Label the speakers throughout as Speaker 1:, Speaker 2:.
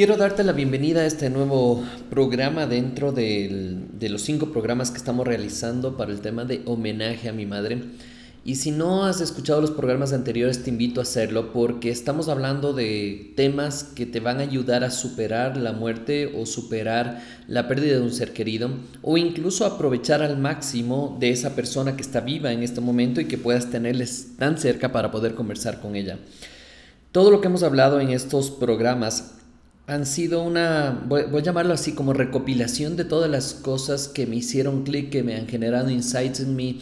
Speaker 1: Quiero darte la bienvenida a este nuevo programa dentro de los cinco programas que estamos realizando para el tema de homenaje a mi madre. Y si no has escuchado los programas anteriores, te invito a hacerlo porque estamos hablando de temas que te van a ayudar a superar la muerte o superar la pérdida de un ser querido o incluso aprovechar al máximo de esa persona que está viva en este momento y que puedas tenerles tan cerca para poder conversar con ella. Todo lo que hemos hablado en estos programas han sido una, voy, a llamarlo así, como recopilación de todas las cosas que me hicieron clic, que me han generado insights en mí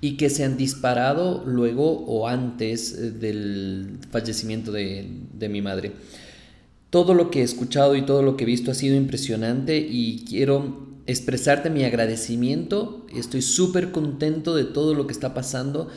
Speaker 1: y que se han disparado luego o antes eh, del fallecimiento de, de mi madre. Todo lo que he escuchado y todo lo que he visto ha sido impresionante y quiero expresarte mi agradecimiento. Estoy súper contento de todo lo que está pasando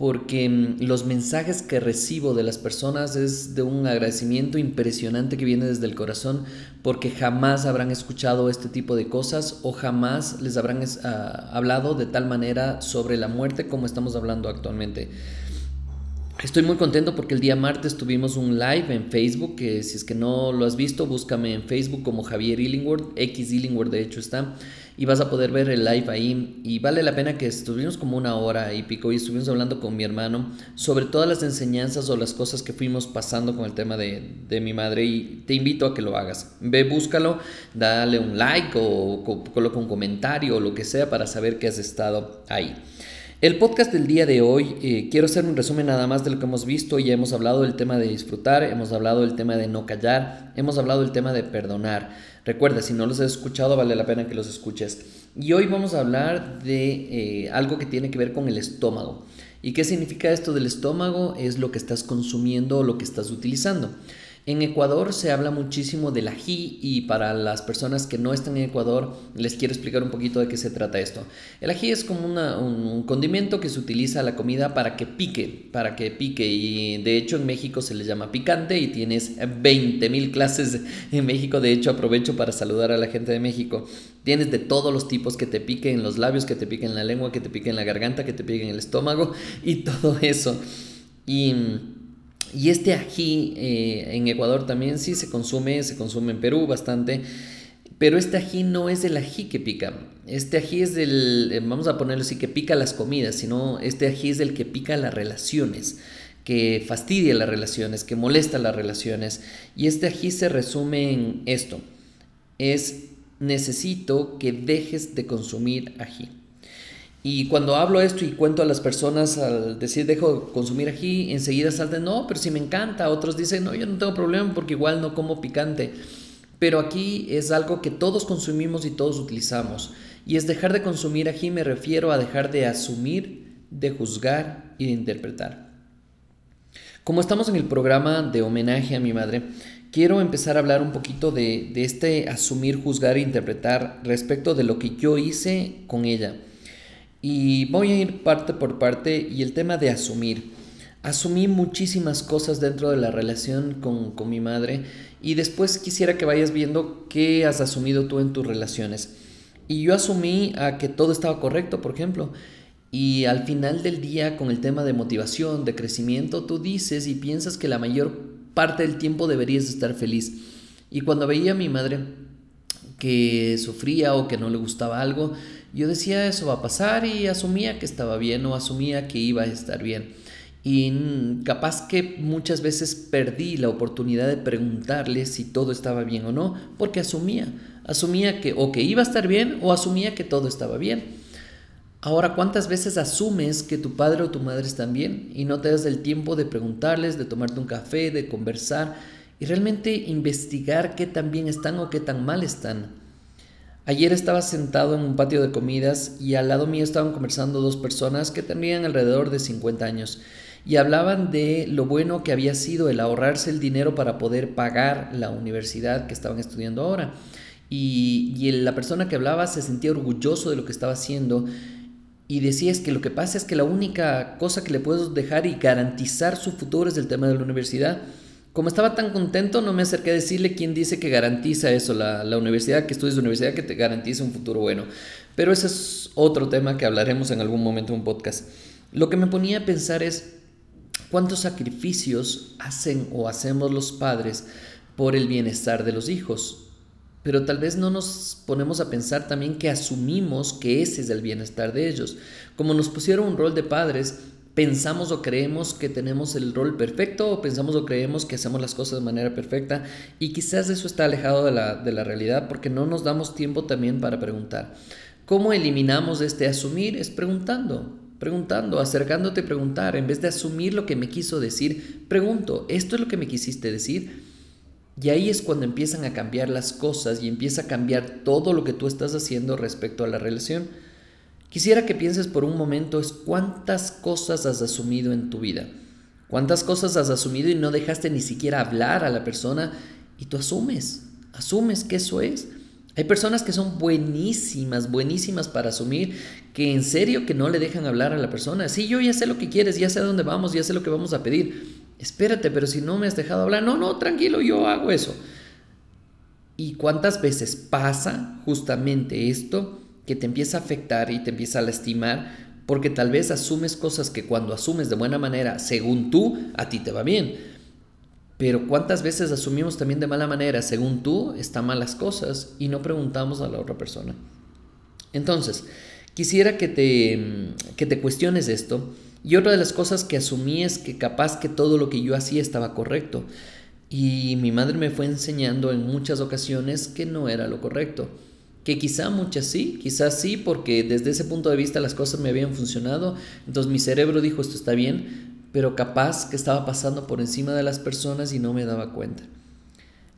Speaker 1: porque mm, los mensajes que recibo de las personas es de un agradecimiento impresionante que viene desde el corazón, porque jamás habrán escuchado este tipo de cosas o jamás les habrán ah, hablado de tal manera sobre la muerte como estamos hablando actualmente. Estoy muy contento porque el día martes tuvimos un live en Facebook, que si es que no lo has visto, búscame en Facebook como Javier Illingworth, X Illingworth de hecho está, y vas a poder ver el live ahí. Y vale la pena que estuvimos como una hora y pico y estuvimos hablando con mi hermano sobre todas las enseñanzas o las cosas que fuimos pasando con el tema de, de mi madre y te invito a que lo hagas. Ve, búscalo, dale un like o, o coloca un comentario o lo que sea para saber que has estado ahí. El podcast del día de hoy, eh, quiero hacer un resumen nada más de lo que hemos visto. Ya hemos hablado del tema de disfrutar, hemos hablado del tema de no callar, hemos hablado del tema de perdonar. Recuerda, si no los has escuchado, vale la pena que los escuches. Y hoy vamos a hablar de eh, algo que tiene que ver con el estómago. ¿Y qué significa esto del estómago? Es lo que estás consumiendo o lo que estás utilizando. En Ecuador se habla muchísimo del ají y para las personas que no están en Ecuador les quiero explicar un poquito de qué se trata esto. El ají es como un, condimento que se utiliza a la comida para que pique, para que pique y de hecho en México se le llama picante y tienes 20 mil clases en México. De hecho aprovecho para saludar a la gente de México. Tienes de todos los tipos que te piquen en los labios, que te piquen en la lengua, que te piquen en la garganta, que te piquen en el estómago y todo eso. Y y este ají eh, en Ecuador también sí se consume, se consume en Perú bastante, pero este ají no es el ají que pica. Este ají es del, eh, vamos a ponerlo así, que pica las comidas, sino este ají es el que pica las relaciones, que fastidia las relaciones, que molesta las relaciones. Y este ají se resume en esto, es necesito que dejes de consumir ají. Y cuando hablo esto y cuento a las personas al decir dejo consumir ají, enseguida salten, no, pero si me encanta. Otros dicen, no, yo no tengo problema porque igual no como picante. Pero aquí es algo que todos consumimos y todos utilizamos. Y es dejar de consumir ají, me refiero a dejar de asumir, de juzgar y de interpretar. Como estamos en el programa de homenaje a mi madre, quiero empezar a hablar un poquito de, de este asumir, juzgar e interpretar respecto de lo que yo hice con ella. Y voy a ir parte por parte y el tema de asumir. Asumí muchísimas cosas dentro de la relación con, con, mi madre y después quisiera que vayas viendo qué has asumido tú en tus relaciones. Y yo asumí a que todo estaba correcto, por ejemplo. Y al final del día, con el tema de motivación, de crecimiento, tú dices y piensas que la mayor parte del tiempo deberías estar feliz. Y cuando veía a mi madre que sufría o que no le gustaba algo, yo decía eso va a pasar y asumía que estaba bien o asumía que iba a estar bien. Y capaz que muchas veces perdí la oportunidad de preguntarle si todo estaba bien o no, porque asumía, asumía que o que iba a estar bien o asumía que todo estaba bien. Ahora, ¿cuántas veces asumes que tu padre o tu madre están bien y no te das el tiempo de preguntarles, de tomarte un café, de conversar y realmente investigar qué tan bien están o qué tan mal están? Ayer estaba sentado en un patio de comidas y al lado mío estaban conversando dos personas que tenían alrededor de 50 años y hablaban de lo bueno que había sido el ahorrarse el dinero para poder pagar la universidad que estaban estudiando ahora. Y, y la persona que hablaba se sentía orgulloso de lo que estaba haciendo y decía es que lo que pasa es que la única cosa que le puedo dejar y garantizar su futuro es el tema de la universidad. Como estaba tan contento, no me acerqué a decirle quién dice que garantiza eso, la, universidad, que estudies de universidad, que te garantiza un futuro bueno. Pero ese es otro tema que hablaremos en algún momento en un podcast. Lo que me ponía a pensar es cuántos sacrificios hacen o hacemos los padres por el bienestar de los hijos. Pero tal vez no nos ponemos a pensar también que asumimos que ese es el bienestar de ellos. Como nos pusieron un rol de padres, pensamos o creemos que tenemos el rol perfecto o pensamos o creemos que hacemos las cosas de manera perfecta y quizás eso está alejado de la, de la realidad porque no nos damos tiempo también para preguntar. ¿Cómo eliminamos este asumir? Es preguntando, preguntando, acercándote a preguntar. En vez de asumir lo que me quiso decir, pregunto, ¿esto es lo que me quisiste decir? Y ahí es cuando empiezan a cambiar las cosas y empieza a cambiar todo lo que tú estás haciendo respecto a la relación. Quisiera que pienses por un momento es cuántas cosas has asumido en tu vida. ¿Cuántas cosas has asumido y no dejaste ni siquiera hablar a la persona y tú asumes, asumes que eso es? Hay personas que son buenísimas, buenísimas para asumir que en serio que no le dejan hablar a la persona. Sí, yo ya sé lo que quieres, ya sé a dónde vamos, ya sé lo que vamos a pedir. Espérate, pero si no me has dejado hablar, no, no, tranquilo, yo hago eso. ¿Y cuántas veces pasa justamente esto? Que te empieza a afectar y te empieza a lastimar porque tal vez asumes cosas que cuando asumes de buena manera, según tú, a ti te va bien. Pero ¿cuántas veces asumimos también de mala manera, según tú, están malas cosas y no preguntamos a la otra persona? Entonces, quisiera que te, que te cuestiones esto. Y otra de las cosas que asumí es que capaz que todo lo que yo hacía estaba correcto. Y mi madre me fue enseñando en muchas ocasiones que no era lo correcto que quizá muchas sí, quizás sí, porque desde ese punto de vista las cosas me habían funcionado, entonces mi cerebro dijo esto está bien, pero capaz que estaba pasando por encima de las personas y no me daba cuenta.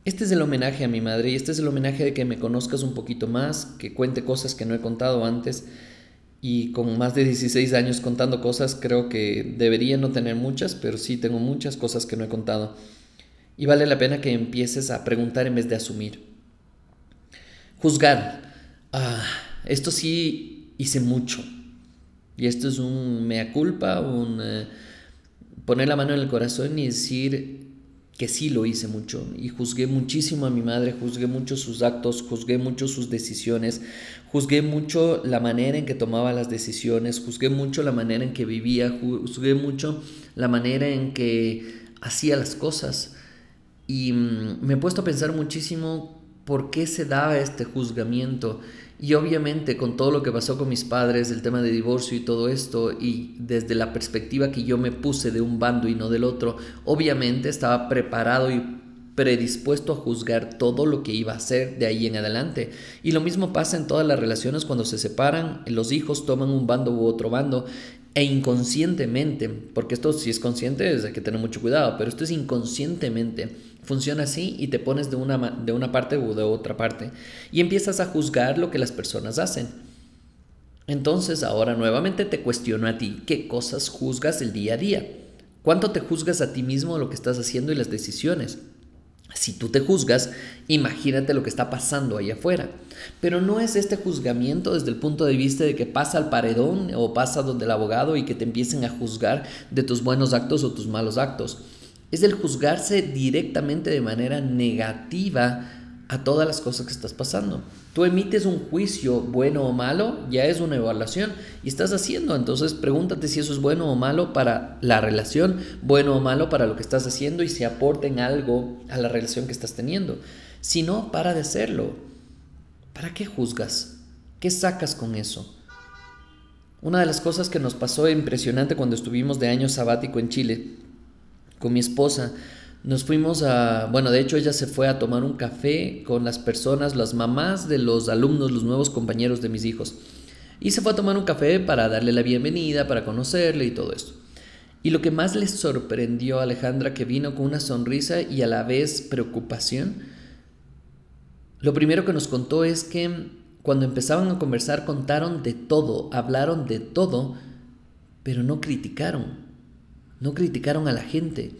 Speaker 1: Este es el homenaje a mi madre y este es el homenaje de que me conozcas un poquito más, que cuente cosas que no he contado antes y con más de 16 años contando cosas creo que debería no tener muchas, pero sí tengo muchas cosas que no he contado. Y vale la pena que empieces a preguntar en vez de asumir. Juzgar. Ah, esto sí hice mucho. Y esto es un mea culpa, un eh, poner la mano en el corazón y decir que sí lo hice mucho. Y juzgué muchísimo a mi madre, juzgué mucho sus actos, juzgué mucho sus decisiones, juzgué mucho la manera en que tomaba las decisiones, juzgué mucho la manera en que vivía, juzgué mucho la manera en que hacía las cosas. Y mm, me he puesto a pensar muchísimo por qué se daba este juzgamiento. Y obviamente con todo lo que pasó con mis padres, el tema de divorcio y todo esto, y desde la perspectiva que yo me puse de un bando y no del otro, obviamente estaba preparado y predispuesto a juzgar todo lo que iba a hacer de ahí en adelante. Y lo mismo pasa en todas las relaciones cuando se separan, los hijos toman un bando u otro bando e inconscientemente, porque esto si es consciente es hay que tener mucho cuidado, pero esto es inconscientemente, funciona así y te pones de una, de una parte u de otra parte y empiezas a juzgar lo que las personas hacen. Entonces ahora nuevamente te cuestiono a ti, ¿qué cosas juzgas el día a día? ¿Cuánto te juzgas a ti mismo lo que estás haciendo y las decisiones? Si tú te juzgas, imagínate lo que está pasando ahí afuera. Pero no es este juzgamiento desde el punto de vista de que pasa al paredón o pasa donde el abogado y que te empiecen a juzgar de tus buenos actos o tus malos actos. Es el juzgarse directamente de manera negativa a todas las cosas que estás pasando. Tú emites un juicio bueno o malo, ya es una evaluación y estás haciendo, entonces pregúntate si eso es bueno o malo para la relación, bueno o malo para lo que estás haciendo y si aporten algo a la relación que estás teniendo. Si no, para de hacerlo. ¿Para qué juzgas? ¿Qué sacas con eso? Una de las cosas que nos pasó impresionante cuando estuvimos de año sabático en Chile con mi esposa nos fuimos a, bueno, de hecho ella se fue a tomar un café con las personas, las mamás de los alumnos, los nuevos compañeros de mis hijos. Y se fue a tomar un café para darle la bienvenida, para conocerle y todo esto. Y lo que más les sorprendió a Alejandra, que vino con una sonrisa y a la vez preocupación, lo primero que nos contó es que cuando empezaban a conversar contaron de todo, hablaron de todo, pero no criticaron, no criticaron a la gente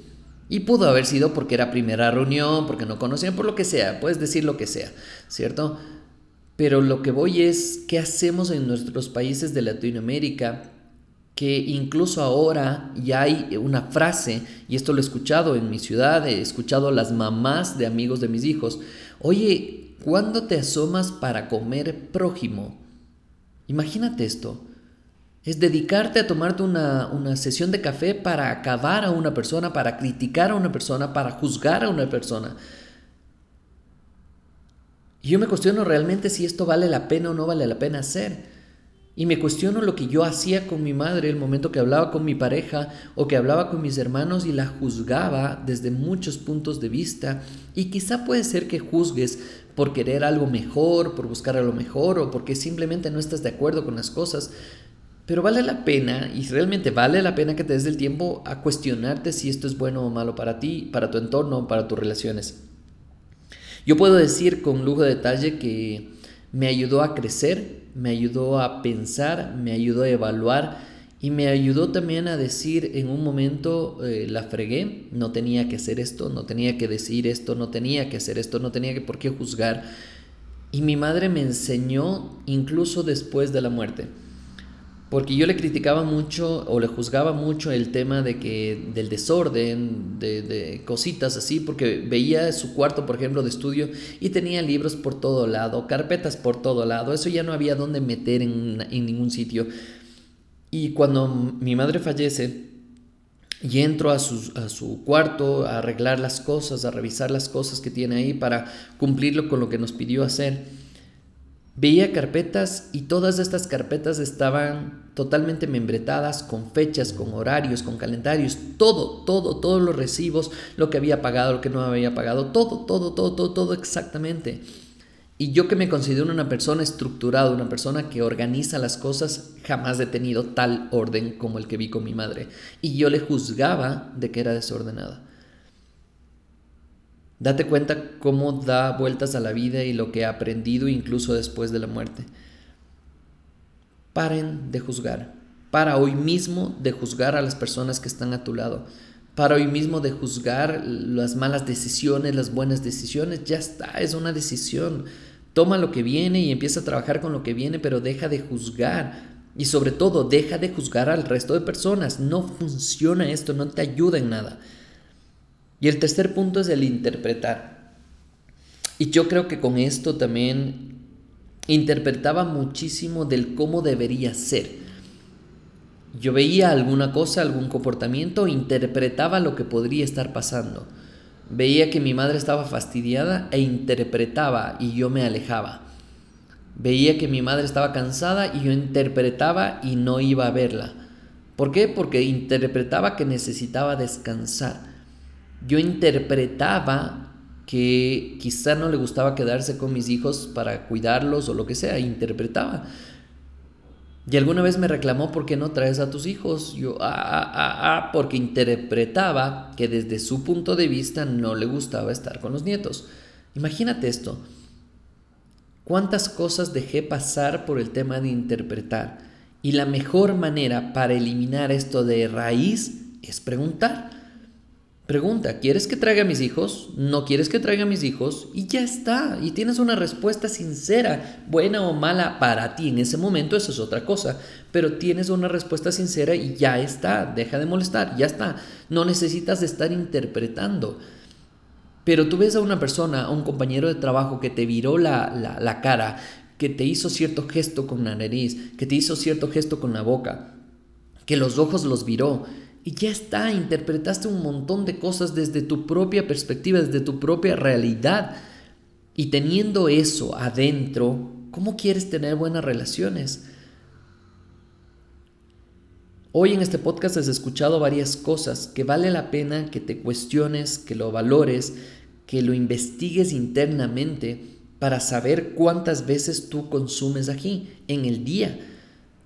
Speaker 1: y pudo haber sido porque era primera reunión, porque no conocían, por lo que sea, puedes decir lo que sea, ¿cierto? Pero lo que voy es, ¿qué hacemos en nuestros países de Latinoamérica? Que incluso ahora ya hay una frase, y esto lo he escuchado en mi ciudad, he escuchado a las mamás de amigos de mis hijos, oye, ¿cuándo te asomas para comer prójimo? Imagínate esto. Es dedicarte a tomarte una, sesión de café para acabar a una persona, para criticar a una persona, para juzgar a una persona. Y yo me cuestiono realmente si esto vale la pena o no vale la pena hacer. Y me cuestiono lo que yo hacía con mi madre el momento que hablaba con mi pareja o que hablaba con mis hermanos y la juzgaba desde muchos puntos de vista. Y quizá puede ser que juzgues por querer algo mejor, por buscar algo mejor o porque simplemente no estás de acuerdo con las cosas. Pero vale la pena, y realmente vale la pena que te des el tiempo a cuestionarte si esto es bueno o malo para ti, para tu entorno, para tus relaciones. Yo puedo decir con lujo de detalle que me ayudó a crecer, me ayudó a pensar, me ayudó a evaluar y me ayudó también a decir en un momento eh, la fregué, no tenía que hacer esto, no tenía que decir esto, no tenía que hacer esto, no tenía que por qué juzgar. Y mi madre me enseñó incluso después de la muerte porque yo le criticaba mucho o le juzgaba mucho el tema de que del desorden, de, cositas así, porque veía su cuarto, por ejemplo, de estudio y tenía libros por todo lado, carpetas por todo lado, eso ya no había dónde meter en, ningún sitio. Y cuando mi madre fallece, y entro a su, cuarto a arreglar las cosas, a revisar las cosas que tiene ahí para cumplirlo con lo que nos pidió hacer. Veía carpetas y todas estas carpetas estaban totalmente membretadas con fechas, con horarios, con calendarios, todo, todo, todos los recibos, lo que había pagado, lo que no había pagado, todo, todo, todo, todo, todo exactamente. Y yo que me considero una persona estructurada, una persona que organiza las cosas, jamás he tenido tal orden como el que vi con mi madre. Y yo le juzgaba de que era desordenada. Date cuenta cómo da vueltas a la vida y lo que ha aprendido incluso después de la muerte. Paren de juzgar. Para hoy mismo de juzgar a las personas que están a tu lado. Para hoy mismo de juzgar las malas decisiones, las buenas decisiones. Ya está, es una decisión. Toma lo que viene y empieza a trabajar con lo que viene, pero deja de juzgar. Y sobre todo, deja de juzgar al resto de personas. No funciona esto, no te ayuda en nada. Y el tercer punto es el interpretar. Y yo creo que con esto también interpretaba muchísimo del cómo debería ser. Yo veía alguna cosa, algún comportamiento, interpretaba lo que podría estar pasando. Veía que mi madre estaba fastidiada e interpretaba y yo me alejaba. Veía que mi madre estaba cansada y yo interpretaba y no iba a verla. ¿Por qué? Porque interpretaba que necesitaba descansar yo interpretaba que quizá no le gustaba quedarse con mis hijos para cuidarlos o lo que sea, interpretaba. Y alguna vez me reclamó por qué no traes a tus hijos. Yo, ah, ah, ah, ah, porque interpretaba que desde su punto de vista no le gustaba estar con los nietos. Imagínate esto. ¿Cuántas cosas dejé pasar por el tema de interpretar? Y la mejor manera para eliminar esto de raíz es preguntar. Pregunta, ¿quieres que traiga a mis hijos? ¿No quieres que traiga a mis hijos? Y ya está. Y tienes una respuesta sincera, buena o mala para ti en ese momento, eso es otra cosa. Pero tienes una respuesta sincera y ya está. Deja de molestar, ya está. No necesitas estar interpretando. Pero tú ves a una persona, a un compañero de trabajo que te viró la, la, la cara, que te hizo cierto gesto con la nariz, que te hizo cierto gesto con la boca, que los ojos los viró y ya está, interpretaste un montón de cosas desde tu propia perspectiva, desde tu propia realidad. Y teniendo eso adentro, ¿cómo quieres tener buenas relaciones? Hoy en este podcast has escuchado varias cosas que vale la pena que te cuestiones, que lo valores, que lo investigues internamente para saber cuántas veces tú consumes aquí en el día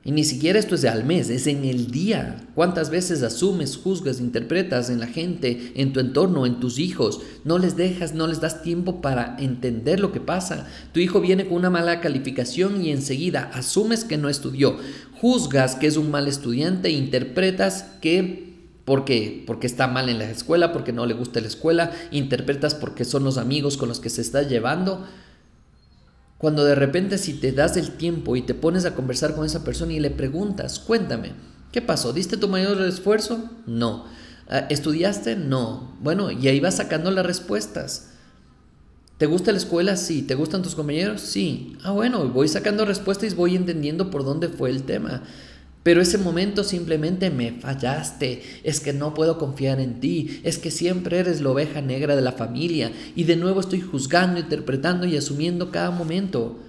Speaker 1: y ni siquiera esto es al mes, es en el día. ¿Cuántas veces asumes, juzgas, interpretas en la gente, en tu entorno, en tus hijos? No les dejas, no les das tiempo para entender lo que pasa. Tu hijo viene con una mala calificación y enseguida asumes que no estudió. Juzgas que es un mal estudiante e interpretas que ¿Por qué? Porque está mal en la escuela, porque no le gusta la escuela, interpretas porque son los amigos con los que se está llevando. Cuando de repente si te das el tiempo y te pones a conversar con esa persona y le preguntas, cuéntame, ¿qué pasó? ¿Diste tu mayor esfuerzo? No. Ah, ¿Estudiaste? No. Bueno, y ahí vas sacando las respuestas. ¿Te gusta la escuela? Sí. ¿Te gustan tus compañeros? Sí. Ah, bueno, voy sacando respuestas y voy entendiendo por dónde fue el tema. Pero ese momento simplemente me fallaste, es que no puedo confiar en ti, es que siempre eres la oveja negra de la familia y de nuevo estoy juzgando, interpretando y asumiendo cada momento.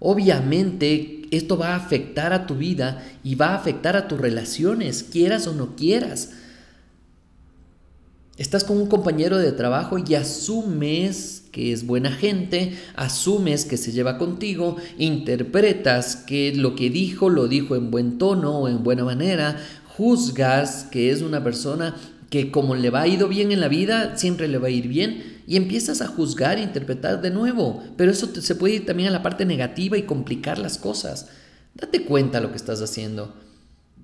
Speaker 1: Obviamente esto va a afectar a tu vida y va a afectar a tus relaciones, quieras o no quieras. Estás con un compañero de trabajo y asumes que es buena gente, asumes que se lleva contigo, interpretas que lo que dijo lo dijo en buen tono o en buena manera, juzgas que es una persona que como le va ido bien en la vida, siempre le va a ir bien, y empiezas a juzgar e interpretar de nuevo. Pero eso se puede ir también a la parte negativa y complicar las cosas. Date cuenta lo que estás haciendo.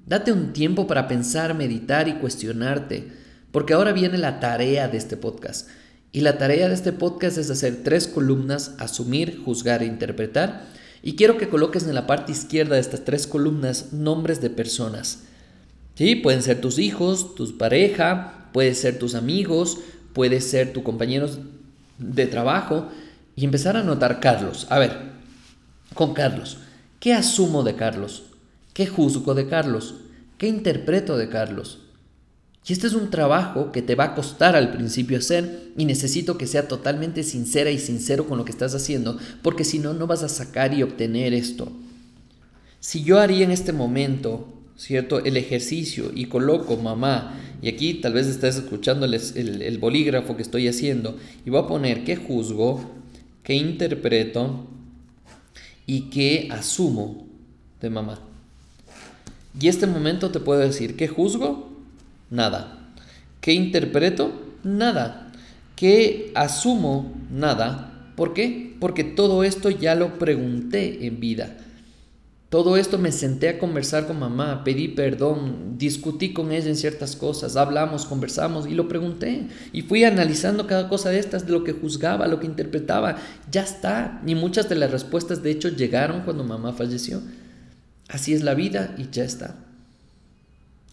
Speaker 1: Date un tiempo para pensar, meditar y cuestionarte. Porque ahora viene la tarea de este podcast. Y la tarea de este podcast es hacer tres columnas, asumir, juzgar e interpretar. Y quiero que coloques en la parte izquierda de estas tres columnas nombres de personas. ¿Sí? Pueden ser tus hijos, tu pareja, pueden ser tus amigos, puede ser tus compañeros de trabajo. Y empezar a anotar Carlos. A ver, con Carlos. ¿Qué asumo de Carlos? ¿Qué juzgo de Carlos? ¿Qué interpreto de Carlos? Y este es un trabajo que te va a costar al principio hacer y necesito que sea totalmente sincera y sincero con lo que estás haciendo, porque si no, no vas a sacar y obtener esto. Si yo haría en este momento, ¿cierto? El ejercicio y coloco mamá, y aquí tal vez estás escuchando el, bolígrafo que estoy haciendo, y voy a poner qué juzgo, qué interpreto y qué asumo de mamá. Y este momento te puedo decir, ¿qué juzgo? Nada. ¿Qué interpreto? Nada. ¿Qué asumo? Nada. ¿Por qué? Porque todo esto ya lo pregunté en vida. Todo esto me senté a conversar con mamá, pedí perdón, discutí con ella en ciertas cosas, hablamos, conversamos y lo pregunté. Y fui analizando cada cosa de estas, de lo que juzgaba, lo que interpretaba. Ya está. Y muchas de las respuestas de hecho llegaron cuando mamá falleció. Así es la vida y ya está.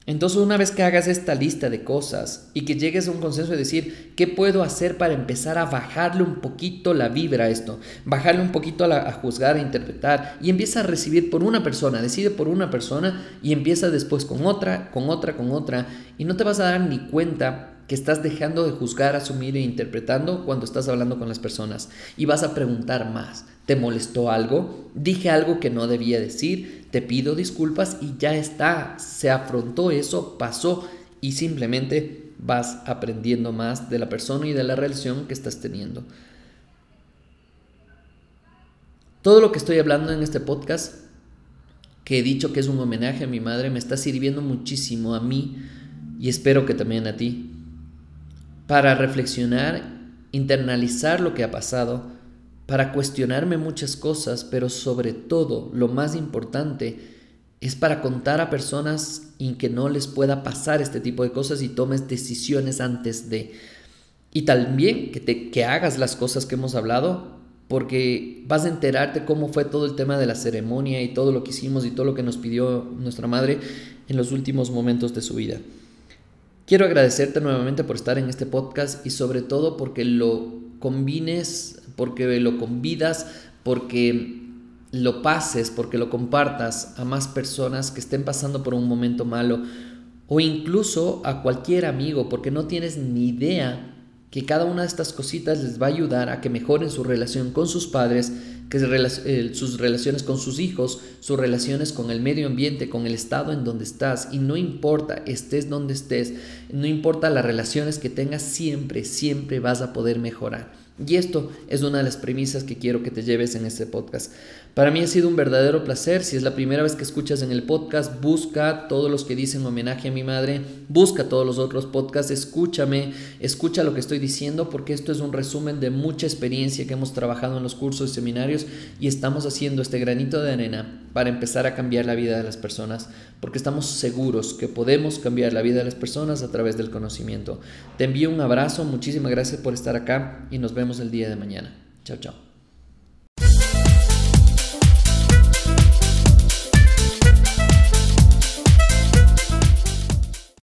Speaker 1: Entonces una vez que hagas esta lista de cosas y que llegues a un consenso de decir, ¿qué puedo hacer para empezar a bajarle un poquito la vibra a esto? Bajarle un poquito a, juzgar, a interpretar y empieza a recibir por una persona, decide por una persona y empieza después con otra, con otra, con otra y no te vas a dar ni cuenta que estás dejando de juzgar, asumir e interpretando cuando estás hablando con las personas y vas a preguntar más. ¿Te molestó algo? ¿Dije algo que no debía decir? Te pido disculpas y ya está. Se afrontó eso, pasó y simplemente vas aprendiendo más de la persona y de la relación que estás teniendo. Todo lo que estoy hablando en este podcast, que he dicho que es un homenaje a mi madre, me está sirviendo muchísimo a mí y espero que también a ti para reflexionar, internalizar lo que ha pasado, para cuestionarme muchas cosas, pero sobre todo, lo más importante, es para contar a personas en que no les pueda pasar este tipo de cosas y tomes decisiones antes de. Y también que, te, que hagas las cosas que hemos hablado, porque vas a enterarte cómo fue todo el tema de la ceremonia y todo lo que hicimos y todo lo que nos pidió nuestra madre en los últimos momentos de su vida. Quiero agradecerte nuevamente por estar en este podcast y sobre todo porque lo combines, porque lo convidas, porque lo pases, porque lo compartas a más personas que estén pasando por un momento malo o incluso a cualquier amigo, porque no tienes ni idea que cada una de estas cositas les va a ayudar a que mejoren su relación con sus padres, que eh, sus relaciones con sus hijos, sus relaciones con el medio ambiente, con el estado en donde estás. Y no importa, estés donde estés, no importa las relaciones que tengas, siempre, siempre vas a poder mejorar. Y esto es una de las premisas que quiero que te lleves en este podcast. Para mí ha sido un verdadero placer. Si es la primera vez que escuchas en el podcast, busca todos los que dicen homenaje a mi madre, busca todos los otros podcasts, escúchame, escucha lo que estoy diciendo porque esto es un resumen de mucha experiencia que hemos trabajado en los cursos y seminarios y estamos haciendo este granito de arena para empezar a cambiar la vida de las personas, porque estamos seguros que podemos cambiar la vida de las personas a través del conocimiento. Te envío un abrazo, muchísimas gracias por estar acá y nos vemos el día de mañana. Chao, chao.